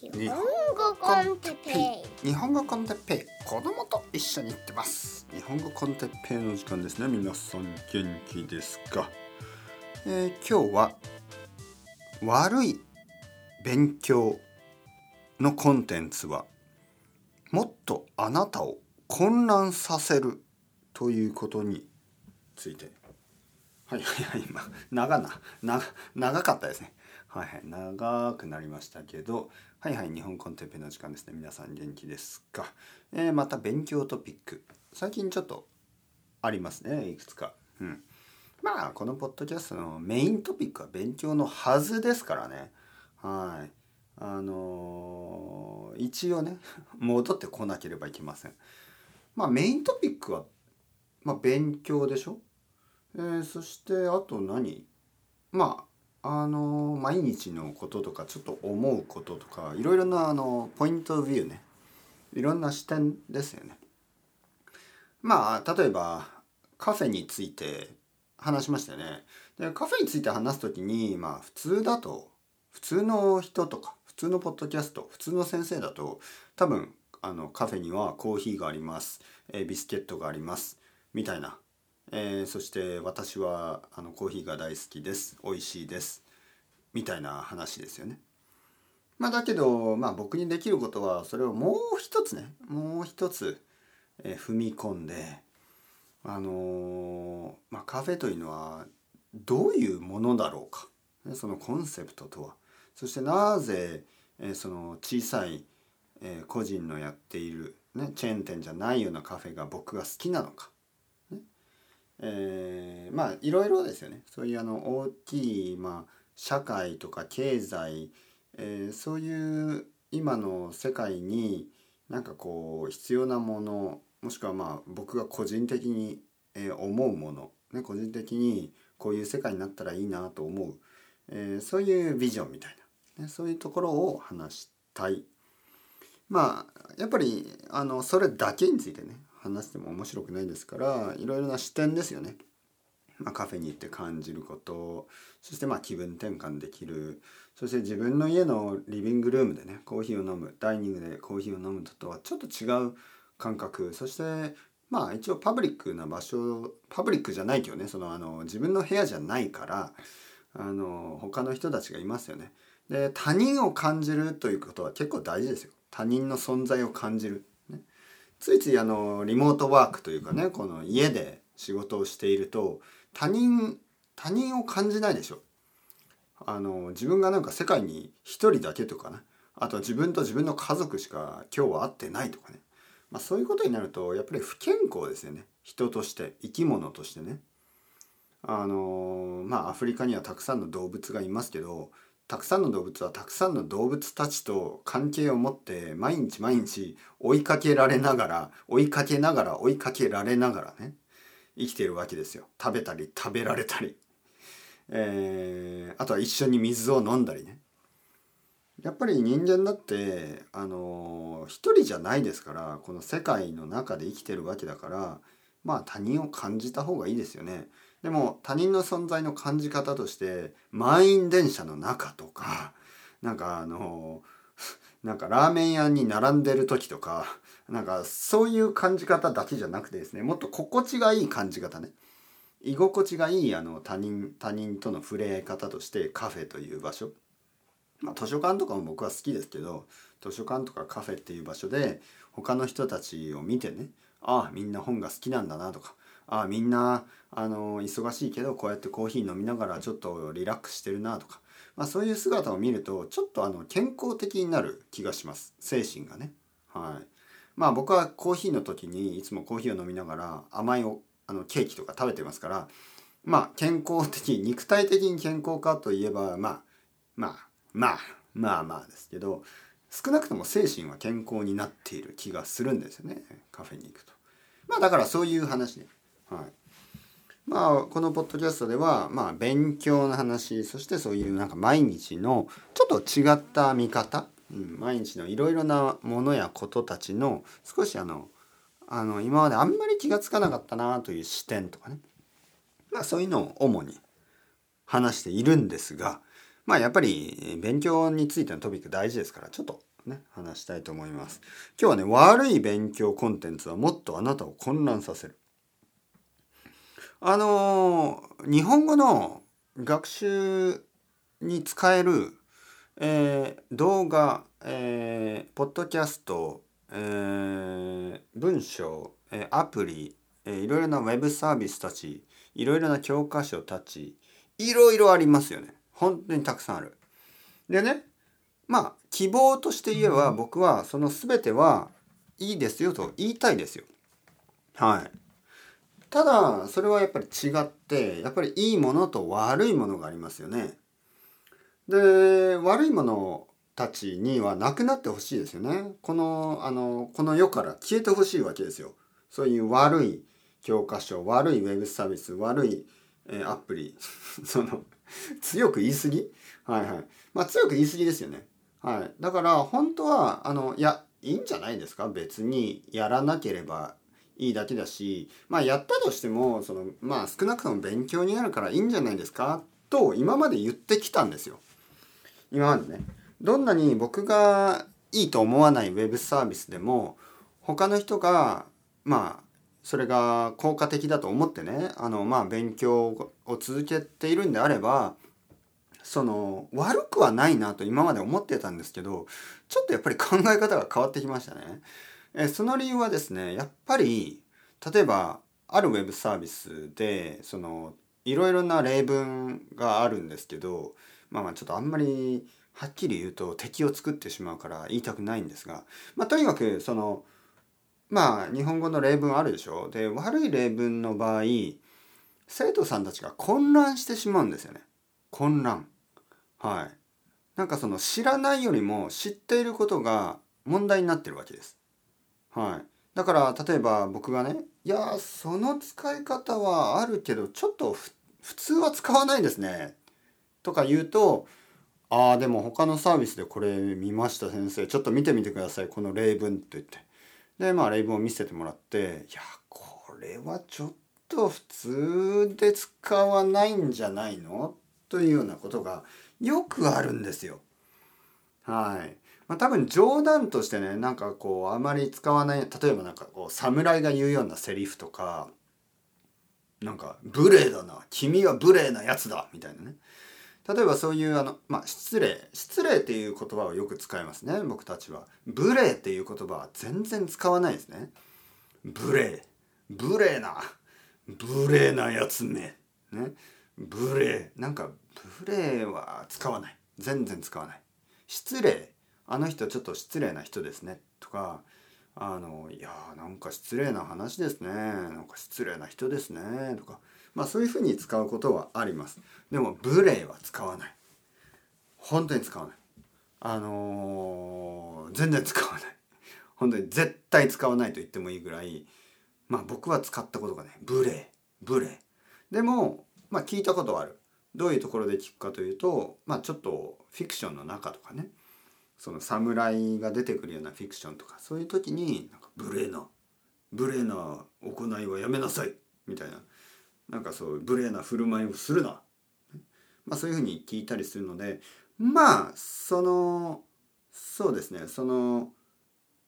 日本語コンテッペイ。日本語コンテッペイ。子供と一緒に行ってます。日本語コンテッペイの時間ですね。皆さん元気ですか、えー、今日は悪い勉強のコンテンツはもっとあなたを混乱させるということについて。はいはいはい今。長な長長かったですね。はいはい長くなりましたけどはいはい日本コンテンペの時間ですね。皆さん元気ですか、えー、また勉強トピック。最近ちょっとありますねいくつか。うん。まあこのポッドキャストのメイントピックは勉強のはずですからね。はい。あのー、一応ね 戻ってこなければいけません。まあメイントピックはまあ勉強でしょ？えー、そしてあと何？まああの毎日のこととかちょっと思うこととかいろいろなあのポイントビューねいろんな視点ですよね。まあ例えばカフェについて話しましたよね。でカフェについて話す時にまあ普通だと普通の人とか普通のポッドキャスト普通の先生だと多分あのカフェにはコーヒーがあります、え、ビスケットがありますみたいなえー、そして私はあのコーヒーが大好きです。美味しいです。みたいな話ですよね。まあ、だけど、まあ、僕にできることはそれをもう一つねもう一つ、えー、踏み込んであのー、まあ、カフェというのはどういうものだろうか、ね、そのコンセプトとは。そしてなぜ、えー、その小さい、え、個人のやっている、ね、チェーン店じゃないようなカフェが僕が好きなのか。えー、まあいろいろですよねそういうあの大きい、まあ、社会とか経済、えー、そういう今の世界になんかこう必要なものもしくはまあ僕が個人的に、え、思うもの、ね、個人的にこういう世界になったらいいなと思う、えー、そういうビジョンみたいな、ね、そういうところを話したい。まあやっぱりあのそれだけについてね話しても面白くないですからいろいろな視点ですよね。まあ、カフェに行って感じることそしてまあ気分転換できるそして自分の家のリビングルームでねコーヒーを飲むダイニングでコーヒーを飲むのとはちょっと違う感覚そしてまあ一応パブリックな場所パブリックじゃないけどねそのあの自分の部屋じゃないからあの他の人たちがいますよね。で他人を感じるということは結構大事ですよ。他人の存在を感じる。ついついあのリモートワークというかねこの家で仕事をしていると他人他人を感じないでしょ。あの自分がなんか世界に一人だけとかねあとは自分と自分の家族しか今日は会ってないとかね、まあ、そういうことになるとやっぱり不健康ですよね。人として生き物としてね。あのまあアフリカにはたくさんの動物がいますけどたくさんの動物はたくさんの動物たちと関係を持って毎日毎日追いかけられながら 追いかけながら追いかけられながらね生きてるわけですよ。食べたり食べられたり、えー、あとは一緒に水を飲んだりね。やっぱり人間だってあの一人じゃないですからこの世界の中で生きてるわけだからまあ他人を感じた方がいいですよね。でも他人の存在の感じ方として満員電車の中とかなんかあの なんかラーメン屋に並んでる時とかなんかそういう感じ方だけじゃなくてですねもっと心地がいい感じ方ね。居心地がいいあの他人他人との触れ合い方としてカフェという場所、まあ、図書館とかも僕は好きですけど図書館とかカフェっていう場所で他の人たちを見てねああみんな本が好きなんだなとかあみんなあの忙しいけどこうやってコーヒー飲みながらちょっとリラックスしてるなとか、まあ、そういう姿を見るとちょっとあの健康的になる気がします精神がね。はいまあ僕はコーヒーの時にいつもコーヒーを飲みながら甘いおあのケーキとか食べてますからまあ健康的肉体的に健康かといえばまあまあまあまあまあですけど少なくとも精神は健康になっている気がするんですよねカフェに行くと。まあだからそういう話ね。まあこのポッドキャストではまあ勉強の話そしてそういうなんか毎日のちょっと違った見方、うん、毎日のいろいろなものやことたちの少しあのあの今まであんまり気が付かなかったなという視点とかね、まあ、そういうのを主に話しているんですがまあやっぱり勉強についてのトピック大事ですからちょっとね話したいと思います。今日はね悪い勉強コンテンツはもっとあなたを混乱させる。あの日本語の学習に使える、えー、動画、えー、ポッドキャスト、えー、文章、えアプリ、えいろいろなウェブサービスたちいろいろな教科書たちいろいろありますよね本当にたくさんある。でねまあ希望として言えば僕はその全てはいいですよと言いたいですよ。はい。ただそれはやっぱり違ってやっぱりいいものと悪いものがありますよね。で悪いものたちにはなくなってほしいですよね。このあのこの世から消えてほしいわけですよ。そういう悪い教科書悪いウェブサービス悪い、えー、アプリ その強く言い過ぎ？はいはいまあ強く言い過ぎですよね。はい、だから本当はあのいやいいんじゃないですか？別にやらなければいいだけだしまあやったとしてもそのまあ少なくとも勉強になるからいいんじゃないですかと今まで言ってきたんですよ。今までね。どんなに僕がいいと思わないウェブサービスでも他の人がまあそれが効果的だと思ってねあのまあ勉強を続けているんであればその悪くはないなと今まで思ってたんですけどちょっとやっぱり考え方が変わってきましたね。えその理由はですねやっぱり例えばあるウェブサービスでそのいろいろな例文があるんですけどまあまあちょっとあんまりはっきり言うと敵を作ってしまうから言いたくないんですが、まあ、とにかくそのまあ日本語の例文あるでしょ？で悪い例文の場合生徒さんたちが混乱してしまうんですよね。混乱。はい。なんかその知らないよりも知っていることが問題になってるわけです。はい。だから例えば僕がねいやその使い方はあるけどちょっと普通は使わないですね。とか言うとああでも他のサービスでこれ見ました先生。ちょっと見てみてください。この例文と言って。でまあ例文を見せてもらっていやこれはちょっと普通で使わないんじゃないの？というようなことがよくあるんですよ。はい。まあ、多分冗談としてねなんかこうあまり使わない例えばなんかこう侍が言うようなセリフとかなんか無礼だな君は無礼なやつだみたいなね。例えばそういうあの、まあ、失礼失礼っていう言葉をよく使いますね僕たちは。無礼っていう言葉は全然使わないですね。無礼無礼な無礼なやつめね。無礼なんか無礼は使わない。全然使わない。失礼あの人ちょっと失礼な人ですねとかあのいやーなんか失礼な話ですね。なんか失礼な人ですねとかまあそういうふうに使うことはあります。でも無礼は使わない。本当に使わない。あのー、全然使わない。本当に絶対使わないと言ってもいいぐらいまあ僕は使ったことがね無礼。無礼。でもまあ聞いたことはある。どういうところで聞くかというとまあちょっとフィクションの中とかね。その侍が出てくるようなフィクションとかそういう時になんか無礼な無礼な行いはやめなさいみたいな。なんかそう無礼な振る舞いをするな、まあ、そういうふうに聞いたりするのでまあそのそうですねその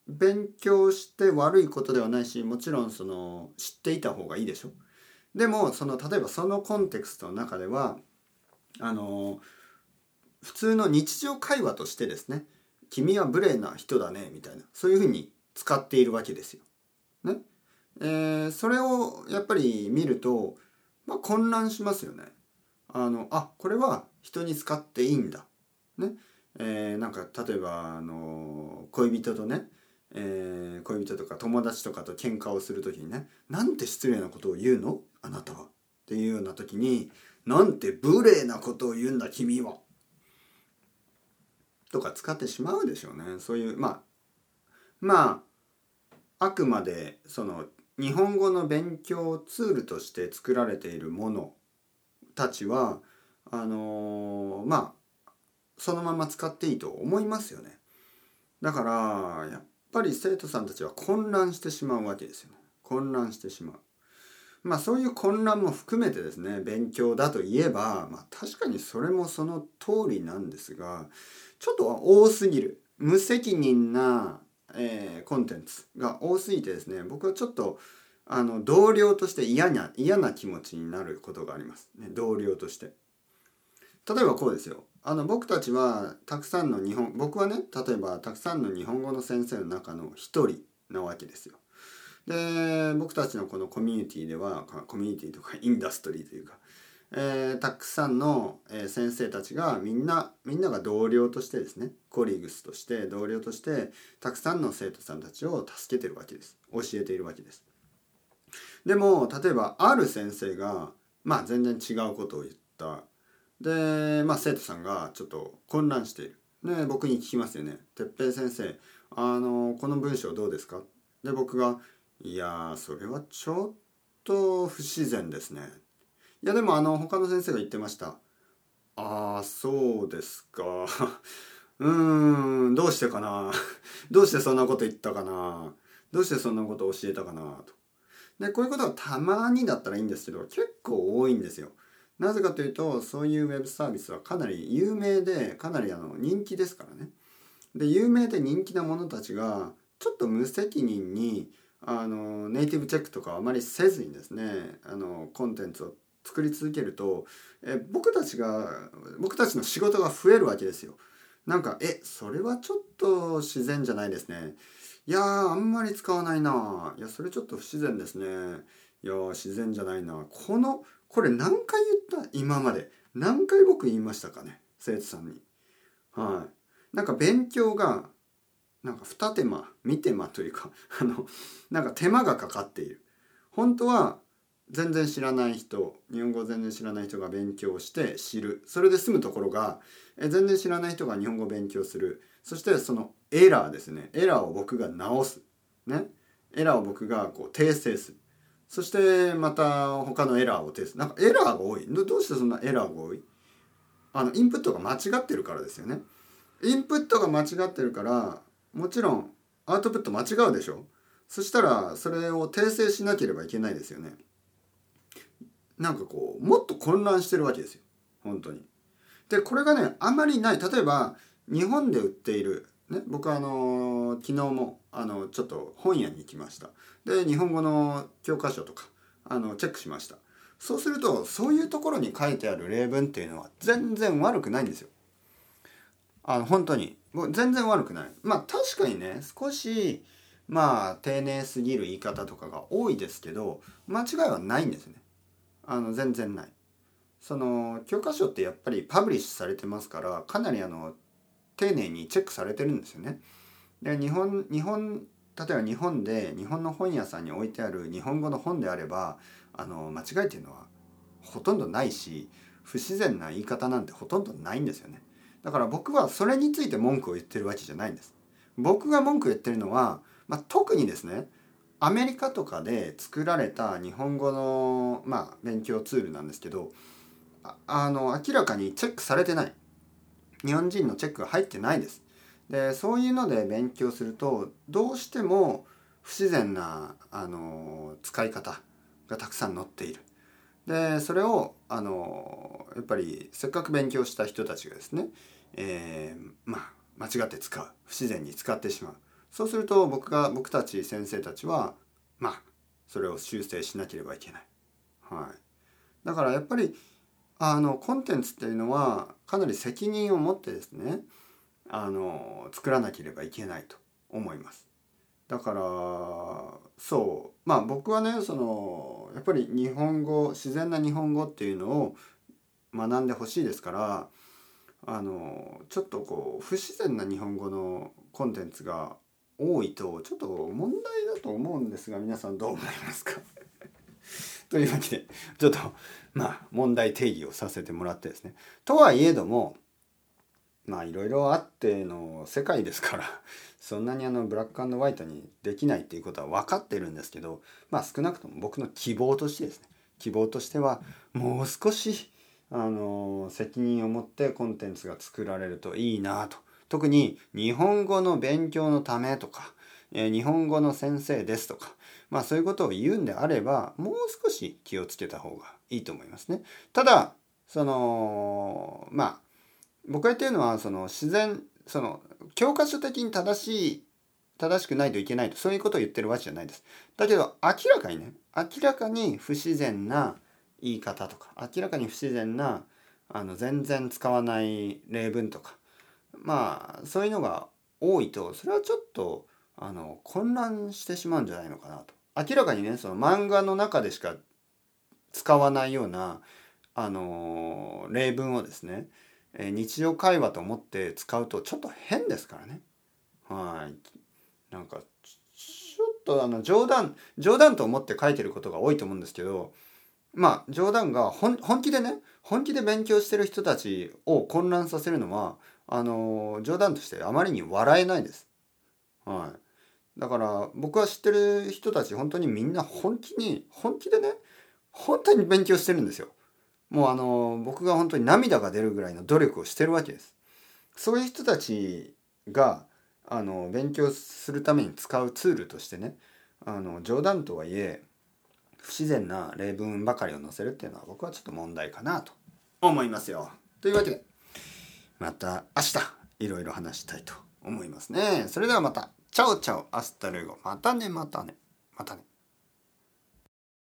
勉強して悪いことではないしもちろんその知っていた方がいいでしょ。でもその例えばそのコンテクストの中ではあの普通の日常会話としてですね「君は無礼な人だね」みたいなそういうふうに使っているわけですよ。ねえー、それをやっぱり見るとまあ、混乱しますよね。あのあこれは人に使っていいんだ。ねえー、なんか例えばあの恋人とね、えー、恋人とか友達とかと喧嘩をする時にねなんて失礼なことを言うの？あなたはっていうような時になんて無礼なことを言うんだ君はとか使ってしまうでしょうねそういうまあまああくまでその日本語の勉強ツールとして作られているものたちはあのー、まあそのまま使っていいと思いますよね。だからやっぱり生徒さんたちは混乱してしまうわけですよね。混乱してしまう。まあそういう混乱も含めてですね勉強だといえば、まあ、確かにそれもその通りなんですがちょっと多すぎる無責任な、えー、コンテンツが多すぎてですね僕はちょっとあの同僚として嫌な嫌な気持ちになることがあります、ね、同僚として。例えばこうですよあの僕たちはたくさんの日本僕はね例えばたくさんの日本語の先生の中の一人なわけですよ。で僕たちのこのコミュニティではコミュニティとかインダストリーというか、えー、たくさんの、先生たちがみんなみんなが同僚としてですねコリグスとして同僚としてたくさんの生徒さんたちを助けてるわけです教えているわけです。でも例えばある先生がまあ全然違うことを言ったでまあ生徒さんがちょっと混乱している。で僕に聞きますよね「哲平先生あのこの文章どうですか?」で僕がいやそれはちょっと不自然ですね。いやでもあの他の先生が言ってました。ああそうですか。うーんどうしてかな どうしてそんなこと言ったかなどうしてそんなこと教えたかなと。でこういうことがたまにだったらいいんですけど結構多いんですよ。なぜかというとそういうウェブサービスはかなり有名でかなりあの人気ですからね。で有名で人気な者たちがちょっと無責任にあのネイティブチェックとかあまりせずにですねあのコンテンツを作り続けるとえ僕たちが僕たちの仕事が増えるわけですよ。なんかえそれはちょっと自然じゃないですね。いやあんまり使わないないやそれちょっと不自然ですね。いや自然じゃないなこのこれ何回言った？今まで何回僕言いましたかね？生徒さんに。はい。なんか勉強がなんか二手間三手間というか あのなんか手間がかかっている。本当は全然知らない人日本語全然知らない人が勉強して知る。それで済むところがえ全然知らない人が日本語を勉強する。そしてそのエラーですね。エラーを僕が直す。ね。エラーを僕がこう訂正する。そしてまた他のエラーを訂正なんかエラーが多い。どうしてそんなエラーが多い？あのインプットが間違ってるからですよね。インプットが間違ってるからもちろんアウトプット間違うでしょ？そしたらそれを訂正しなければいけないですよね。なんかこうもっと混乱してるわけですよ。本当に。でこれがねあまりない。例えば日本で売っているね僕はあの昨日もあのちょっと本屋に行きました。で日本語の教科書とかあのチェックしました。そうするとそういうところに書いてある例文っていうのは全然悪くないんですよ。あの本当に。もう全然悪くない。まあ確かにね少しまあ丁寧すぎる言い方とかが多いですけど間違いはないんですね。あの全然ない。その教科書ってやっぱりパブリッシュされてますからかなりあの丁寧にチェックされてるんですよね。で日本日本例えば日本で日本の本屋さんに置いてある日本語の本であればあの間違いっていうのはほとんどないし不自然な言い方なんてほとんどないんですよね。だから僕はそれについて文句を言ってるわけじゃないんです。僕が文句を言ってるのは、まあ、特にですねアメリカとかで作られた日本語の、まあ、勉強ツールなんですけどあの明らかにチェックされてない。日本人のチェックが入ってないです。でそういうので勉強するとどうしても不自然なあの使い方がたくさん載っている。でそれをあのやっぱりせっかく勉強した人たちがですね、えー、まあ間違って使う不自然に使ってしまうそうすると僕が僕たち先生たちはまあそれを修正しなければいけない。はい、だからやっぱりあのコンテンツっていうのはかなり責任を持ってですねあの作らなければいけないと思います。だからそうまあ僕はねそのやっぱり日本語自然な日本語っていうのを学んでほしいですからあのちょっとこう不自然な日本語のコンテンツが多いとちょっと問題だと思うんですが皆さんどう思いますか？というわけでちょっとまあ問題定義をさせてもらってですね。とはいえどもまあいろいろあっての世界ですから そんなにあのブラックホワイトにできないっていうことは分かってるんですけどまあ少なくとも僕の希望としてですね希望としてはもう少しあの責任を持ってコンテンツが作られるといいなと特に日本語の勉強のためとか、えー日本語の先生ですとかまあそういうことを言うんであればもう少し気をつけた方がいいと思いますね。ただそのまあ僕が言ってるのはその自然その教科書的に正しい正しくないといけないとそういうことを言ってるわけじゃないです。だけど明らかにね明らかに不自然な言い方とか明らかに不自然なあの全然使わない例文とかまあそういうのが多いとそれはちょっとあの混乱してしまうんじゃないのかなと。明らかにねその漫画の中でしか使わないようなあの例文をですね、え日常会話と思って使うとちょっと変ですからね。はい。なんかちょっとあの冗談冗談と思って書いてることが多いと思うんですけどまあ冗談が本本気でね本気で勉強してる人たちを混乱させるのはあの冗談としてあまりに笑えないです。はい。だから僕は知ってる人たち本当にみんな本気に本気でね本当に勉強してるんですよ。もうあの僕が本当に涙が出るぐらいの努力をしてるわけです。そういう人たちがあの勉強するために使うツールとしてねあの冗談とはいえ不自然な例文ばかりを載せるっていうのは僕はちょっと問題かなと思いますよ。というわけでまた明日いろいろ話したいと思いますね。それではまた ciao ciao hasta luego またねまたねまたね。